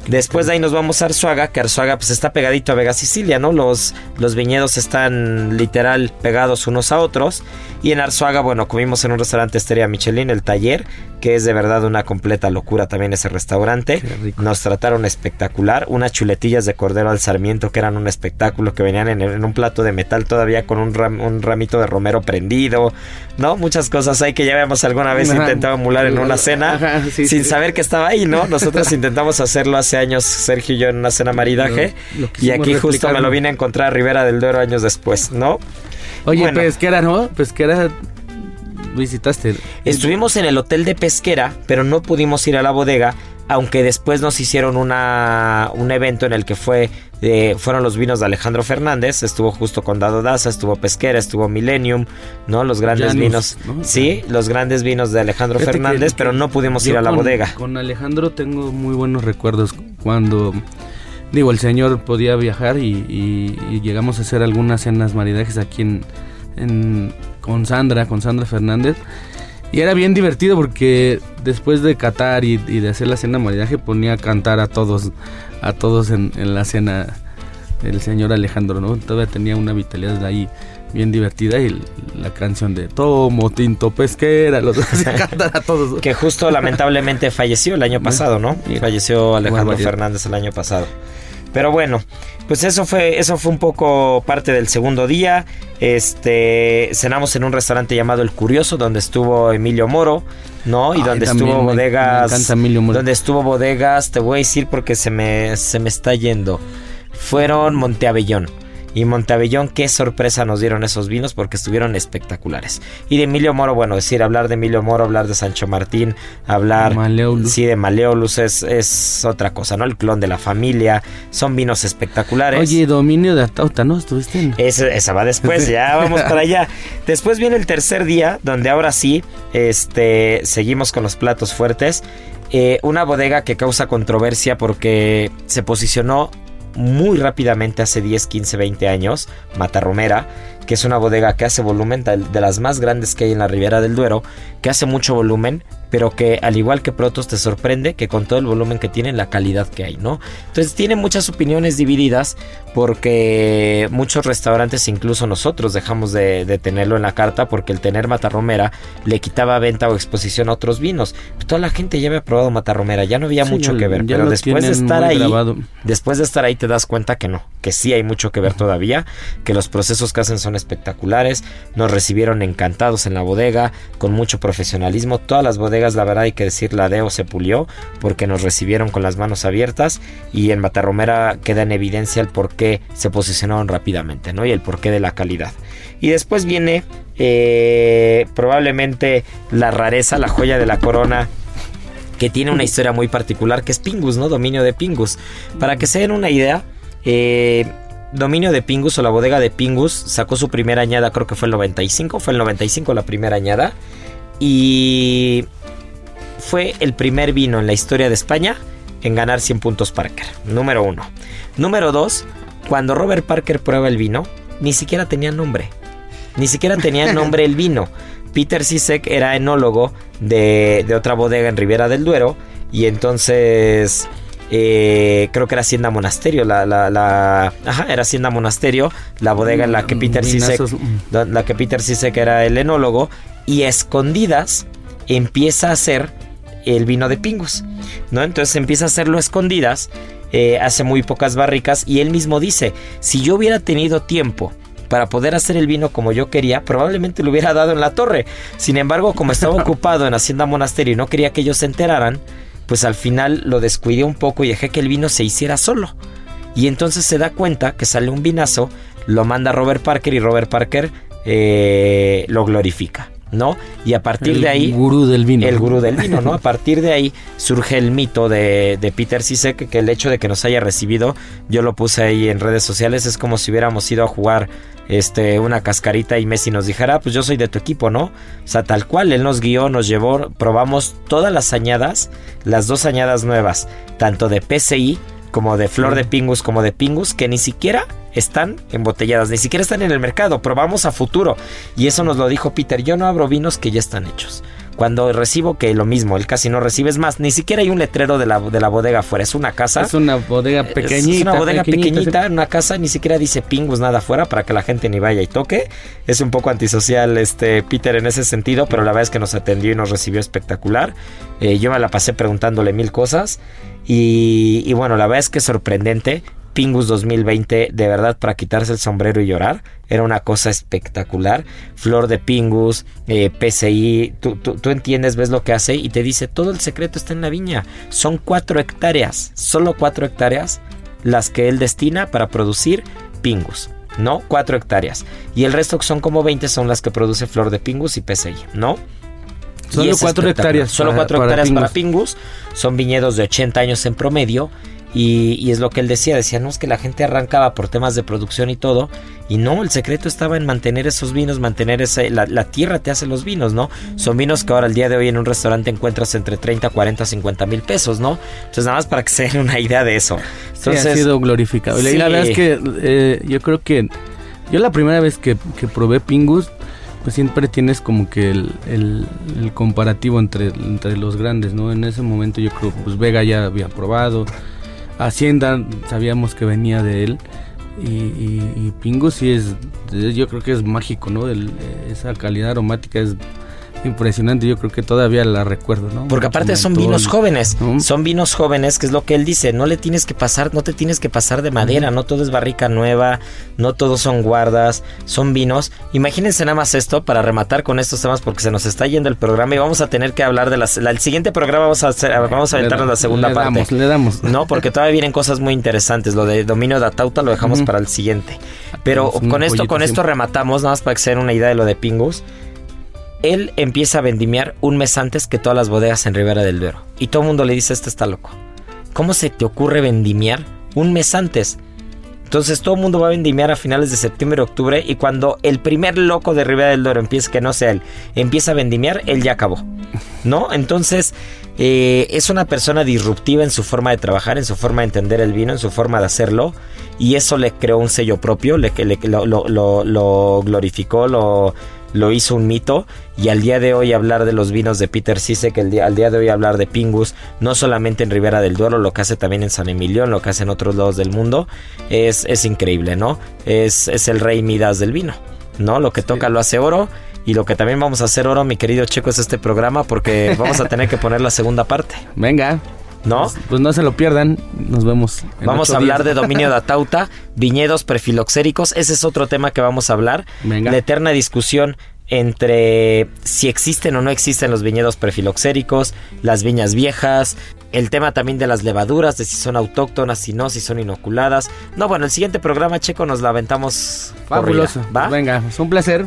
Después de ahí nos vamos a Arzuaga, que Arzuaga pues está pegadito a Vega Sicilia, ¿no? Los, los viñedos están literal pegados unos a otros. Y en Arzuaga, bueno, comimos en un restaurante Estrella Michelin, el taller, que es de verdad una completa locura también ese restaurante. Nos trataron espectacular. Unas chuletillas de cordero al sarmiento que eran un espectáculo, que venían en, un plato de metal todavía con un, un, ramito de romero prendido, ¿no? Muchas cosas ahí que ya habíamos alguna vez intentado emular en una cena sin saber que estaba ahí, ¿no? Nosotros intentamos hacerlo hace años, Sergio y yo, en una cena maridaje. y aquí justo me lo vine a encontrar a Rivera del Duero años después, ¿no? Oye, pesquera, ¿no? Pesquera visitaste. Estuvimos en el hotel de pesquera, pero no pudimos ir a la bodega aunque después nos hicieron una, un evento en el que fue eh, fueron los vinos de Alejandro Fernández, estuvo justo con Dado Daza, estuvo Pesquera, estuvo Millennium, ¿no? Los grandes vinos, sí, los grandes vinos de Alejandro Fernández, pero no pudimos ir a la bodega. Con Alejandro tengo muy buenos recuerdos cuando digo, el señor podía viajar y, llegamos a hacer algunas cenas maridajes aquí en, con Sandra, con Sandra Fernández. Y era bien divertido porque después de catar y, de hacer la cena maridaje ponía a cantar a todos, a todos en, la cena el señor Alejandro, ¿no? Todavía tenía una vitalidad de ahí bien divertida y la canción de Tomo Tinto Pesquera, los hacía cantar a todos. Que justo lamentablemente falleció el año pasado, ¿no? Falleció Alejandro Fernández el año pasado. Pero bueno, pues eso fue, eso fue un poco parte del segundo día. Este, cenamos en un restaurante llamado El Curioso, donde estuvo Emilio Moro, ¿no? Y donde estuvo bodegas. donde estuvo bodegas, te voy a decir porque se me, se me está yendo. Fueron Monteabellón y Montavellón, qué sorpresa nos dieron esos vinos porque estuvieron espectaculares. Y de Emilio Moro, bueno, decir, hablar de Emilio Moro, hablar de Sancho Martín, hablar sí de Maleolus es, es otra cosa, ¿no? El clon de la familia, son vinos espectaculares. Oye, dominio de Atauta, ¿no? ¿Estuviste en? esa va después, ya vamos para allá. Después viene el tercer día, donde ahora sí, este, seguimos con los platos fuertes. Eh, una bodega que causa controversia porque se posicionó muy rápidamente hace 10, 15, 20 años, Matarromera, que es una bodega que hace volumen de las más grandes que hay en la Ribera del Duero, que hace mucho volumen, pero que al igual que Protos te sorprende que con todo el volumen que tiene, la calidad que hay, ¿no? Entonces tiene muchas opiniones divididas porque muchos restaurantes, incluso nosotros, dejamos de, tenerlo en la carta porque el tener Matarromera le quitaba venta o exposición a otros vinos. Toda la gente ya había probado Matarromera, ya no había mucho que ver, pero después de estar ahí, después de estar ahí te das cuenta que no, que sí hay mucho que ver todavía, que los procesos que hacen son espectaculares, nos recibieron encantados en la bodega, con mucho profesionalismo, todas las bodegas la verdad hay que decir, la Deo se pulió porque nos recibieron con las manos abiertas y en Matarromera queda en evidencia el por qué se posicionaron rápidamente, ¿no? Y el porqué de la calidad. Y después viene eh, probablemente la rareza, la joya de la corona que tiene una historia muy particular que es Pingus, ¿no? Dominio de Pingus. Para que se den una idea, eh, Dominio de Pingus o la bodega de Pingus sacó su primera añada, creo que fue el 95, fue el 95 la primera añada. Y fue el primer vino en la historia de España en ganar 100 puntos Parker. Número uno. Número dos, cuando Robert Parker prueba el vino, ni siquiera tenía nombre. Ni siquiera tenía nombre el vino. Peter Sisek era enólogo de, otra bodega en Ribera del Duero. Y entonces eh, creo que era Hacienda Monasterio, la, la, ajá, era Hacienda Monasterio, la bodega en la que Peter Sisek, la que Peter Sisek era el enólogo, y escondidas empieza a hacer el vino de Pingus, ¿no? Entonces empieza a hacerlo a escondidas, eh, hace muy pocas barricas y él mismo dice, si yo hubiera tenido tiempo para poder hacer el vino como yo quería, probablemente lo hubiera dado en la torre. Sin embargo, como estaba ocupado en Hacienda Monasterio y no quería que ellos se enteraran, pues al final lo descuidé un poco y dejé que el vino se hiciera solo. Y entonces se da cuenta que sale un vinazo, lo manda Robert Parker y Robert Parker eh, lo glorifica. ¿No? Y a partir de ahí... El gurú del vino. El gurú del vino, ¿no? A partir de ahí surge el mito de, de Peter Sisek, que el hecho de que nos haya recibido, yo lo puse ahí en redes sociales, es como si hubiéramos ido a jugar este, una cascarita y Messi nos dijera, ah, pues yo soy de tu equipo, ¿no? O sea, tal cual, él nos guió, nos llevó, probamos todas las añadas, las dos añadas nuevas, tanto de PCI como de Flor de Pingus, como de Pingus, que ni siquiera están embotelladas, ni siquiera están en el mercado, probamos a futuro. Y eso nos lo dijo Peter, yo no abro vinos que ya están hechos. Cuando recibo que lo mismo, él casi no recibes más, ni siquiera hay un letrero de la, de la bodega afuera, es una casa. Es una bodega pequeñita. Es una bodega pequeñita, una casa, ni siquiera dice pingus nada afuera para que la gente ni vaya y toque. Es un poco antisocial este Peter en ese sentido, pero la verdad es que nos atendió y nos recibió espectacular. Eh, yo me la pasé preguntándole mil cosas y, y bueno, la verdad es que es sorprendente Pingus 2020, de verdad para quitarse el sombrero y llorar. Era una cosa espectacular. Flor de Pingus, eh, PCI, tú, tú, entiendes, ves lo que hace y te dice, todo el secreto está en la viña. Son cuatro hectáreas, solo cuatro hectáreas las que él destina para producir Pingus. ¿No? Cuatro hectáreas. Y el resto que son como 20 son las que produce Flor de Pingus y PCI, ¿no? Solo cuatro hectáreas. Solo cuatro hectáreas para Pingus. Son viñedos de 80 años en promedio y, es lo que él decía, decía, no, es que la gente arrancaba por temas de producción y todo, y no, el secreto estaba en mantener esos vinos, mantener ese, la, tierra te hace los vinos, ¿no? Son vinos que ahora el día de hoy en un restaurante encuentras entre 30, 40, 50 mil pesos, ¿no? Entonces nada más para que se den una idea de eso. Entonces, ha sido glorificado. Y la verdad es que eh, yo creo que yo la primera vez que, probé Pingus, pues siempre tienes como que el, el, comparativo entre, entre los grandes, ¿no? En ese momento yo creo, pues Vega ya había probado. Hacienda sabíamos que venía de él. Y, y, Pingo sí es, yo creo que es mágico, ¿no? esa calidad aromática es impresionante, yo creo que todavía la recuerdo, ¿no? Porque aparte son vinos jóvenes, son vinos jóvenes, que es lo que él dice, no le tienes que pasar, no te tienes que pasar de madera, no todo es barrica nueva, no todos son guardas, son vinos. Imagínense nada más esto para rematar con estos temas porque se nos está yendo el programa y vamos a tener que hablar de las el siguiente programa vamos a hacer vamos a aventarnos la segunda le parte. Damos, le damos. No, porque todavía vienen cosas muy interesantes, lo de dominio de Atauta lo dejamos para el siguiente. Pero con esto con esto rematamos nada más para que se den una idea de lo de Pingus él empieza a vendimiar un mes antes que todas las bodegas en Ribera del Duero. Y todo el mundo le dice, este está loco. ¿Cómo se te ocurre vendimiar un mes antes? Entonces todo el mundo va a vendimiar a finales de septiembre, octubre y cuando el primer loco de Ribera del Duero empieza, que no sea él, empieza a vendimiar, él ya acabó. ¿No? Entonces eh, es una persona disruptiva en su forma de trabajar, en su forma de entender el vino, en su forma de hacerlo y eso le creó un sello propio, le, le lo, lo, lo glorificó, lo lo hizo un mito y al día de hoy hablar de los vinos de Peter Sisek, el día, al día de hoy hablar de Pingus, no solamente en Ribera del Duero, lo que hace también en San Emilio, lo que hace en otros lados del mundo, es, es increíble, ¿no? Es, es el rey Midas del vino, ¿no? Lo que toca lo hace oro. Y lo que también vamos a hacer oro, mi querido Checo, es este programa porque vamos a tener que poner la segunda parte. Venga. ¿No? Pues, pues, no se lo pierdan. Nos vemos. vamos a hablar de dominio de Atauta, viñedos prefiloxéricos. Ese es otro tema que vamos a hablar. Venga. La eterna discusión entre si existen o no existen los viñedos prefiloxéricos, las viñas viejas, el tema también de las levaduras, de si son autóctonas, si no, si son inoculadas. No, bueno, el siguiente programa, Checo, nos la aventamos. Fabuloso. ¿va? venga, es un placer.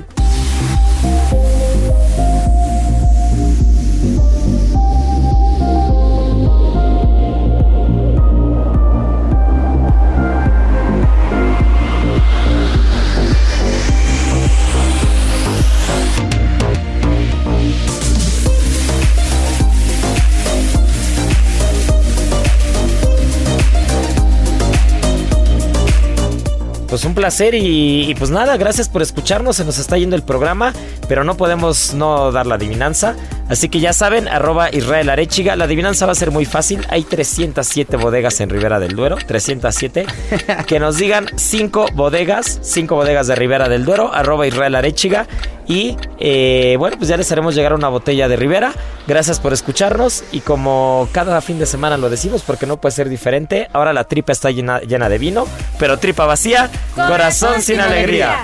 Pues un placer y, pues nada, gracias por escucharnos, se nos está yendo el programa, pero no podemos no dar la adivinanza. Así que ya saben, arroba Israel Arechiga. La adivinanza va a ser muy fácil. Hay 307 bodegas en Ribera del Duero. 307. que nos digan 5 bodegas. 5 bodegas de Ribera del Duero. Arroba Israel Arechiga. Y eh, bueno, pues ya les haremos llegar una botella de Ribera. Gracias por escucharnos. Y como cada fin de semana lo decimos, porque no puede ser diferente. Ahora la tripa está llena, llena de vino. Pero tripa vacía, corazón, sin, alegría.